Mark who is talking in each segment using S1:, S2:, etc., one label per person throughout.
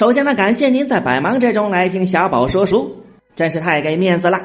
S1: 首先呢，感谢您在百忙之中来听小宝说书，真是太给面子了。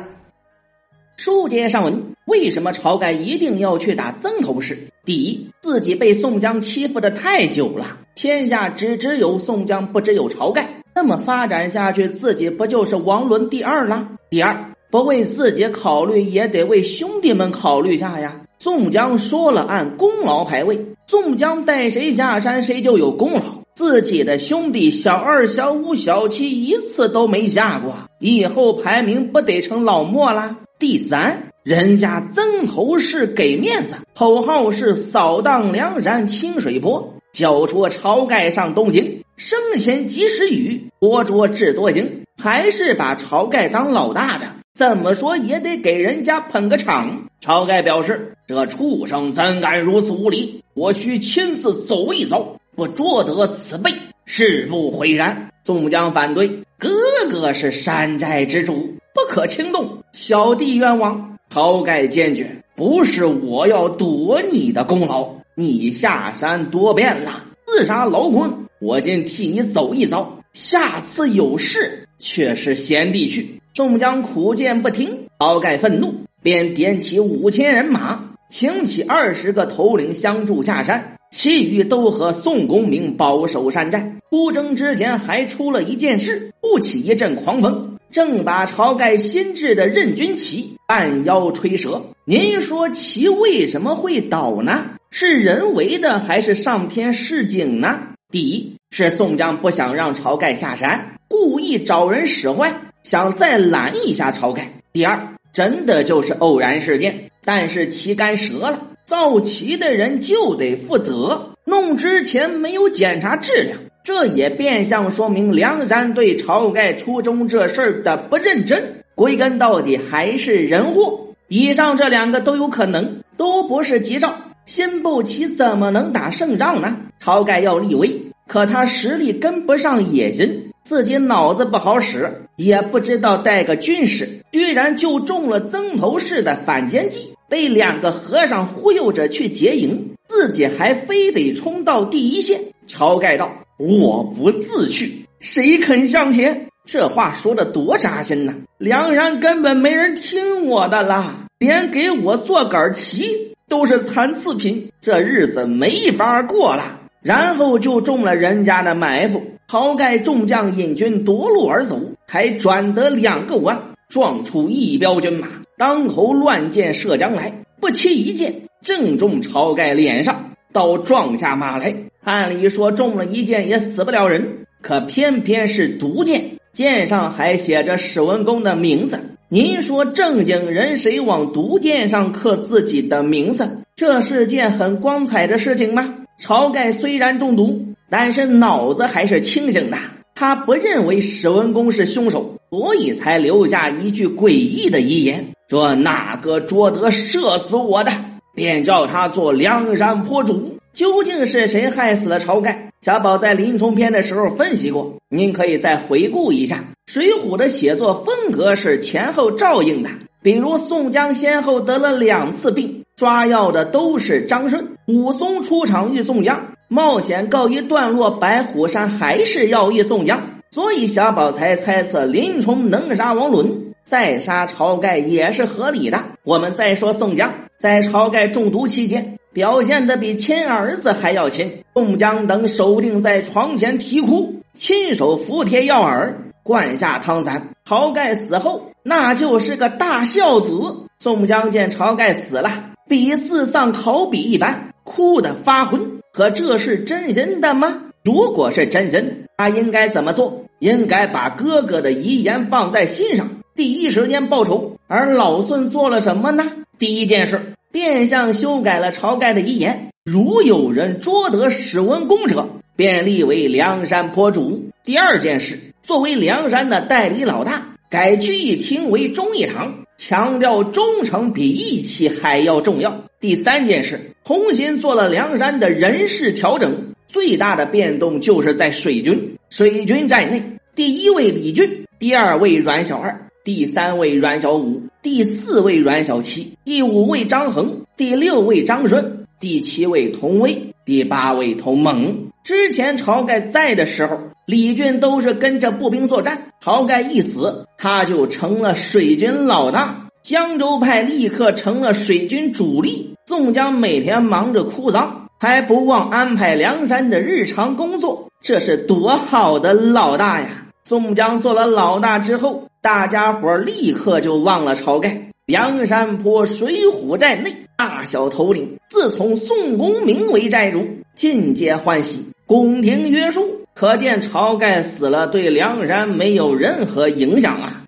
S1: 书接上文，为什么晁盖一定要去打曾头市？第一，自己被宋江欺负的太久了，天下只只有宋江，不只有晁盖。那么发展下去，自己不就是王伦第二了？第二，不为自己考虑，也得为兄弟们考虑下呀。宋江说了，按功劳排位，宋江带谁下山，谁就有功劳。自己的兄弟小二、小五、小七一次都没下过，以后排名不得成老莫啦？第三，人家曾头市给面子，口号是扫荡梁山清水坡，交出晁盖上东京，生前及时雨，活捉智多星，还是把晁盖当老大的，怎么说也得给人家捧个场。晁盖表示：“这畜生怎敢如此无礼？我需亲自走一遭。”不捉得此辈，誓不悔然。宋江反对，哥哥是山寨之主，不可轻动，小弟冤枉。晁盖坚决，不是我要夺你的功劳，你下山多变了，自杀劳困，我今替你走一遭。下次有事，却是贤弟去。宋江苦谏不听，晁盖愤怒，便点起五千人马，请起二十个头领相助下山。其余都和宋公明保守山寨。出征之前还出了一件事，不起一阵狂风，正把晁盖新制的任军旗半腰吹折。您说旗为什么会倒呢？是人为的还是上天示警呢？第一是宋江不想让晁盖下山，故意找人使坏，想再拦一下晁盖。第二，真的就是偶然事件，但是旗杆折了。造旗的人就得负责，弄之前没有检查质量，这也变相说明梁山对晁盖初衷这事儿的不认真。归根到底还是人祸。以上这两个都有可能，都不是吉兆。新不齐怎么能打胜仗呢？晁盖要立威，可他实力跟不上野心，自己脑子不好使，也不知道带个军师，居然就中了曾头市的反间计。被两个和尚忽悠着去劫营，自己还非得冲到第一线。晁盖道：“我不自去，谁肯向前？”这话说的多扎心呐！梁山根本没人听我的啦，连给我做杆旗都是残次品，这日子没法过了。然后就中了人家的埋伏。晁盖众将引军夺路而走，还转得两个弯，撞出一彪军马。当头乱箭射将来，不期一箭正中晁盖脸上，刀撞下马来。按理说中了一箭也死不了人，可偏偏是毒箭，箭上还写着史文恭的名字。您说正经人谁往毒箭上刻自己的名字？这是件很光彩的事情吗？晁盖虽然中毒，但是脑子还是清醒的。他不认为史文恭是凶手，所以才留下一句诡异的遗言。说哪个捉得射死我的，便叫他做梁山坡主。究竟是谁害死了晁盖？小宝在林冲篇的时候分析过，您可以再回顾一下。水浒的写作风格是前后照应的。比如宋江先后得了两次病，抓药的都是张顺；武松出场遇宋江，冒险告一段落，白虎山还是要遇宋江。所以小宝才猜测林冲能杀王伦。再杀晁盖也是合理的。我们再说宋江，在晁盖中毒期间，表现的比亲儿子还要亲。宋江等守定在床前啼哭，亲手服贴药饵，灌下汤散。晁盖死后，那就是个大孝子。宋江见晁盖死了，比四丧考妣一般，哭得发昏。可这是真心的吗？如果是真心，他应该怎么做？应该把哥哥的遗言放在心上。第一时间报仇，而老孙做了什么呢？第一件事，变相修改了晁盖的遗言。如有人捉得史文恭者，便立为梁山坡主。第二件事，作为梁山的代理老大，改聚义厅为忠义堂，强调忠诚比义气还要重要。第三件事，重新做了梁山的人事调整，最大的变动就是在水军。水军在内，第一位李俊，第二位阮小二。第三位阮小五，第四位阮小七，第五位张衡，第六位张顺，第七位童威，第八位童猛。之前晁盖在的时候，李俊都是跟着步兵作战。晁盖一死，他就成了水军老大，江州派立刻成了水军主力。宋江每天忙着哭丧，还不忘安排梁山的日常工作，这是多好的老大呀！宋江做了老大之后，大家伙立刻就忘了晁盖。梁山泊水浒寨内，大小头领自从宋公明为寨主，尽皆欢喜，宫廷约束。可见晁盖死了，对梁山没有任何影响啊。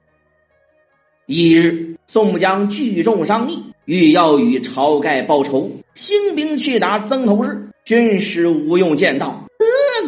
S1: 一日，宋江聚众商议，欲要与晁盖报仇，兴兵去打曾头市。军师吴用见道：“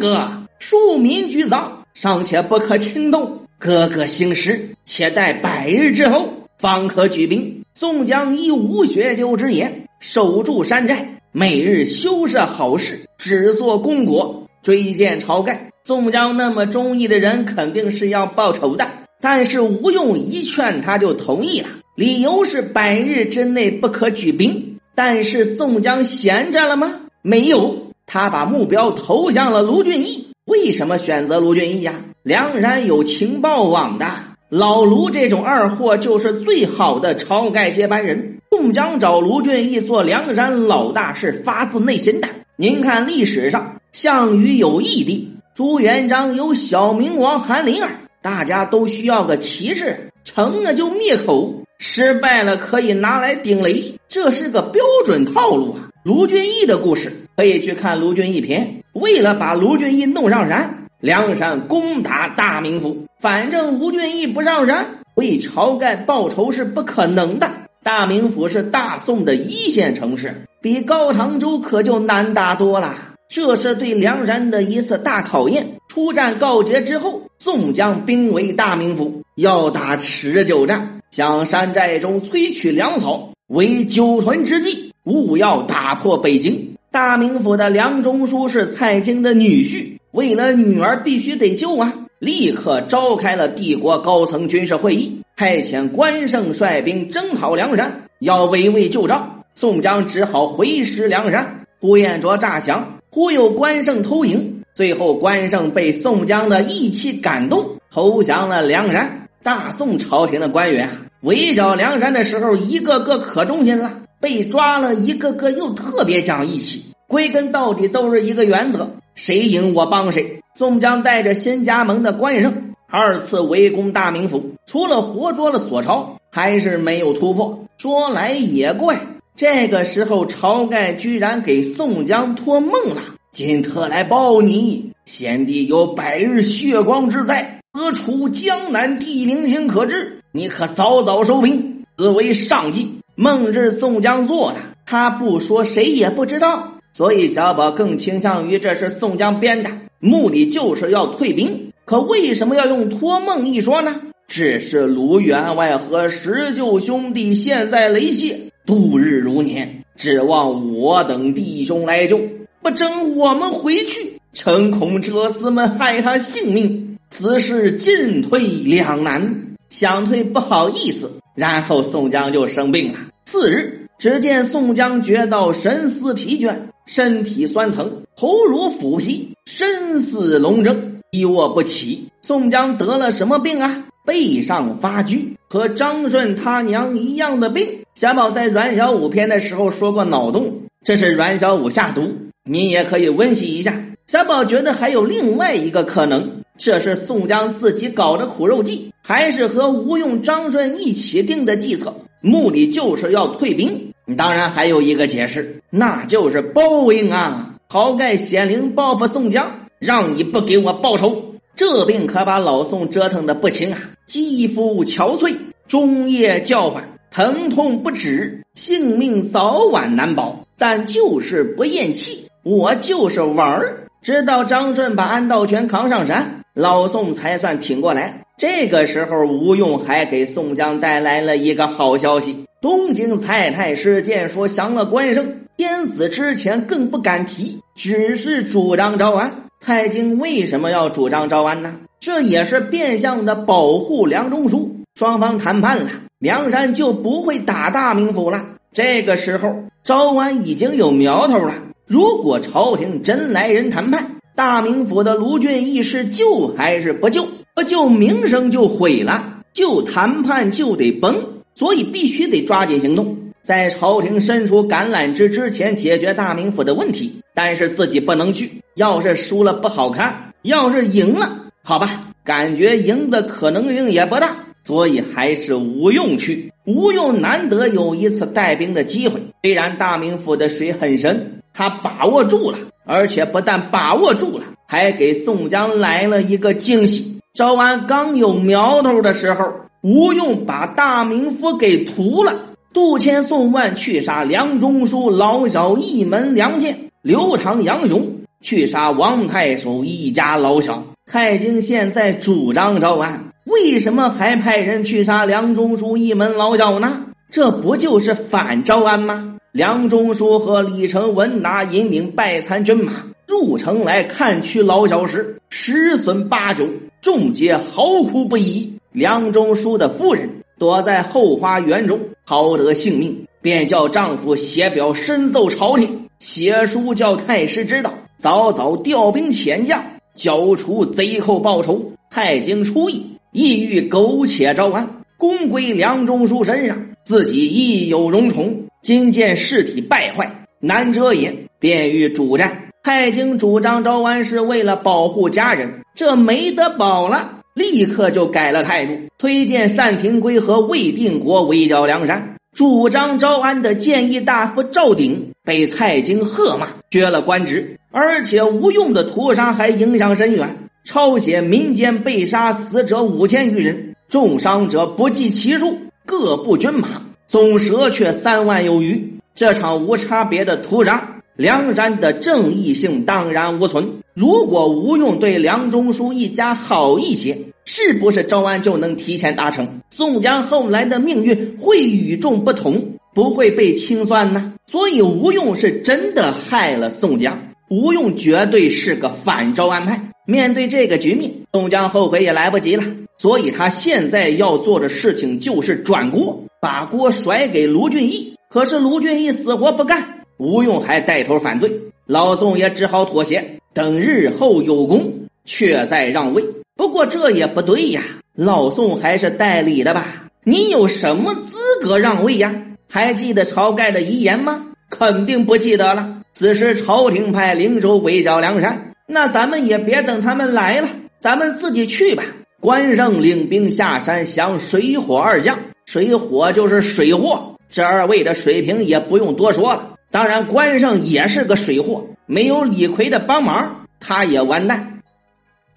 S1: 哥哥，庶民居丧，尚且不可轻动。哥哥兴师，且待百日之后。”方可举兵。宋江依吴学究之言，守住山寨，每日修设好事，只做功果，追见晁盖。宋江那么忠义的人，肯定是要报仇的。但是吴用一劝，他就同意了，理由是百日之内不可举兵。但是宋江闲着了吗？没有，他把目标投向了卢俊义。为什么选择卢俊义呀？梁山有情报网的。老卢这种二货就是最好的晁盖接班人。宋江找卢俊义做梁山老大是发自内心的。您看历史上，项羽有义弟，朱元璋有小明王韩林儿，大家都需要个旗帜，成了就灭口，失败了可以拿来顶雷，这是个标准套路啊。卢俊义的故事可以去看卢俊义篇。为了把卢俊义弄上山。梁山攻打大名府，反正吴俊义不上山，为晁盖报仇是不可能的。大名府是大宋的一线城市，比高唐州可就难打多了。这是对梁山的一次大考验。出战告捷之后，宋江兵围大名府，要打持久战，向山寨中催取粮草，为久屯之计，务要打破北京。大名府的梁中书是蔡京的女婿。为了女儿必须得救啊！立刻召开了帝国高层军事会议，派遣关胜率兵征讨梁山，要围魏救赵。宋江只好回师梁山，呼延灼诈降，忽悠关胜偷营。最后，关胜被宋江的义气感动，投降了梁山。大宋朝廷的官员围剿梁山的时候，一个个可忠心了；被抓了一个个又特别讲义气。归根到底，都是一个原则。谁赢我帮谁。宋江带着新加盟的关胜二次围攻大名府，除了活捉了索超，还是没有突破。说来也怪，这个时候晁盖居然给宋江托梦了：“今特来报你，先帝有百日血光之灾，此处江南地灵天可治，你可早早收兵，此为上计。”梦是宋江做的，他不说，谁也不知道。所以小宝更倾向于这是宋江编的，目的就是要退兵。可为什么要用托梦一说呢？只是卢员外和石秀兄弟现在雷泄，度日如年，指望我等弟兄来救。不争我们回去，诚恐哲司们害他性命，此事进退两难。想退不好意思，然后宋江就生病了。次日，只见宋江觉到神思疲倦。身体酸疼，头如腐皮，身似龙争，一卧不起。宋江得了什么病啊？背上发拘，和张顺他娘一样的病。小宝在阮小五篇的时候说过脑洞，这是阮小五下毒。你也可以温习一下。小宝觉得还有另外一个可能，这是宋江自己搞的苦肉计，还是和吴用、张顺一起定的计策，目的就是要退兵。当然还有一个解释，那就是报应啊！晁盖显灵报复宋江，让你不给我报仇，这病可把老宋折腾的不轻啊！肌肤憔悴，终夜叫唤，疼痛不止，性命早晚难保。但就是不咽气，我就是玩儿。直到张顺把安道全扛上山，老宋才算挺过来。这个时候，吴用还给宋江带来了一个好消息。东京蔡太师见说降了关胜，天子之前更不敢提，只是主张招安。蔡京为什么要主张招安呢？这也是变相的保护梁中书。双方谈判了，梁山就不会打大名府了。这个时候招安已经有苗头了。如果朝廷真来人谈判，大名府的卢俊义是救还是不救？不救名声就毁了，就谈判就得崩，所以必须得抓紧行动，在朝廷伸出橄榄枝之前解决大名府的问题。但是自己不能去，要是输了不好看，要是赢了，好吧，感觉赢的可能性也不大。所以还是吴用去。吴用难得有一次带兵的机会，虽然大名府的水很深，他把握住了，而且不但把握住了，还给宋江来了一个惊喜。招安刚有苗头的时候，吴用把大名府给屠了。杜迁、宋万去杀梁中书、老小一门两件，刘唐、杨雄去杀王太守一家老小。太京现在主张招安。为什么还派人去杀梁中书一门老小呢？这不就是反招安吗？梁中书和李成文拿引领败残军马入城来看取老小时，十损八九，众皆嚎哭不已。梁中书的夫人躲在后花园中，逃得性命，便叫丈夫写表申奏朝廷，写书叫太师知道，早早调兵遣将，剿除贼寇报仇。太京初意。意欲苟且招安，功归梁中书身上，自己亦有荣宠。今见事体败坏，难遮也，便欲主战。太京主张招安是为了保护家人，这没得保了，立刻就改了态度，推荐单廷圭和魏定国围剿梁山。主张招安的谏议大夫赵鼎被蔡京喝骂，削了官职，而且无用的屠杀还影响深远。抄写民间被杀死者五千余人，重伤者不计其数，各部军马总折却三万有余。这场无差别的屠杀，梁山的正义性荡然无存。如果吴用对梁中书一家好一些，是不是招安就能提前达成？宋江后来的命运会与众不同，不会被清算呢？所以吴用是真的害了宋江。吴用绝对是个反招安派。面对这个局面，宋江后悔也来不及了，所以他现在要做的事情就是转锅，把锅甩给卢俊义。可是卢俊义死活不干，吴用还带头反对，老宋也只好妥协，等日后有功，却再让位。不过这也不对呀，老宋还是代理的吧？你有什么资格让位呀？还记得晁盖的遗言吗？肯定不记得了。此时朝廷派灵州围剿梁山。那咱们也别等他们来了，咱们自己去吧。关胜领兵下山降水火二将，水火就是水货，这二位的水平也不用多说了。当然，关胜也是个水货，没有李逵的帮忙，他也完蛋。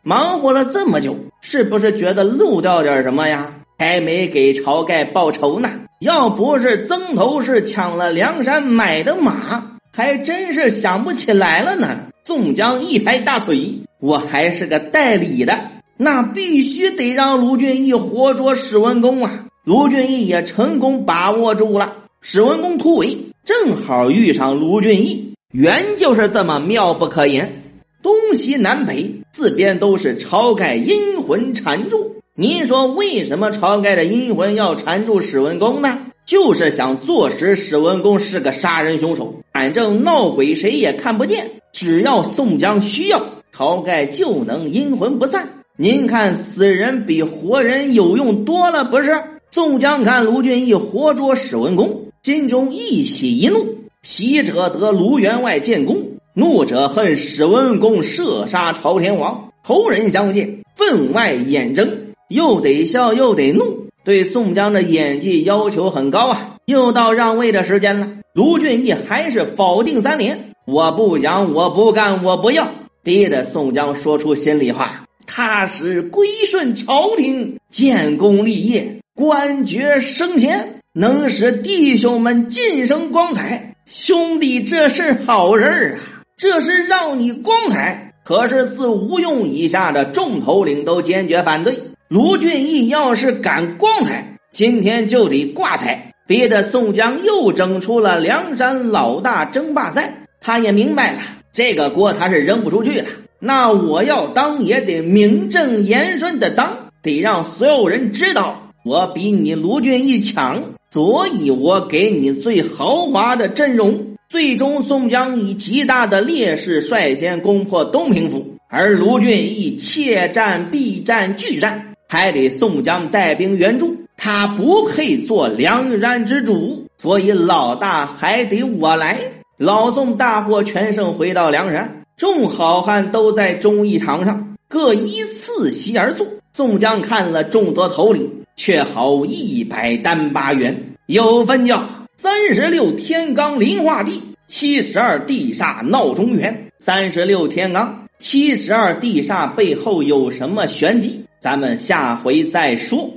S1: 忙活了这么久，是不是觉得漏掉点什么呀？还没给晁盖报仇呢。要不是曾头市抢了梁山买的马，还真是想不起来了呢。宋江一拍大腿：“我还是个代理的，那必须得让卢俊义活捉史文恭啊！”卢俊义也成功把握住了史文恭突围，正好遇上卢俊义，缘就是这么妙不可言。东西南北四边都是晁盖阴魂缠住，您说为什么晁盖的阴魂要缠住史文恭呢？就是想坐实史文恭是个杀人凶手，反正闹鬼谁也看不见。只要宋江需要，晁盖就能阴魂不散。您看，死人比活人有用多了，不是？宋江看卢俊义活捉史文恭，心中一喜一怒。喜者得卢员外建功，怒者恨史文恭射杀朝天王。仇人相见，分外眼睁，又得笑又得怒。对宋江的演技要求很高啊！又到让位的时间了，卢俊义还是否定三连。我不想，我不干，我不要，逼得宋江说出心里话。他是归顺朝廷，建功立业，官爵升迁，能使弟兄们晋升光彩。兄弟，这是好事啊！这是让你光彩。可是自吴用以下的众头领都坚决反对。卢俊义要是敢光彩，今天就得挂彩。逼得宋江又整出了梁山老大争霸赛。他也明白了，这个锅他是扔不出去了。那我要当也得名正言顺的当，得让所有人知道我比你卢俊义强，所以我给你最豪华的阵容，最终，宋江以极大的劣势率先攻破东平府，而卢俊义怯战、避战、拒战，还得宋江带兵援助。他不配做梁山之主，所以老大还得我来。老宋大获全胜，回到梁山，众好汉都在忠义堂上各依次席而坐。宋江看了众多头领，却好一百单八员，有分叫。三十六天罡临化地，七十二地煞闹中原。三十六天罡，七十二地煞背后有什么玄机？咱们下回再说。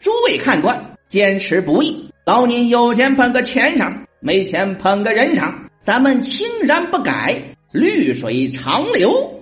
S1: 诸位看官，坚持不易。老您有钱捧个钱场，没钱捧个人场，咱们青山不改，绿水长流。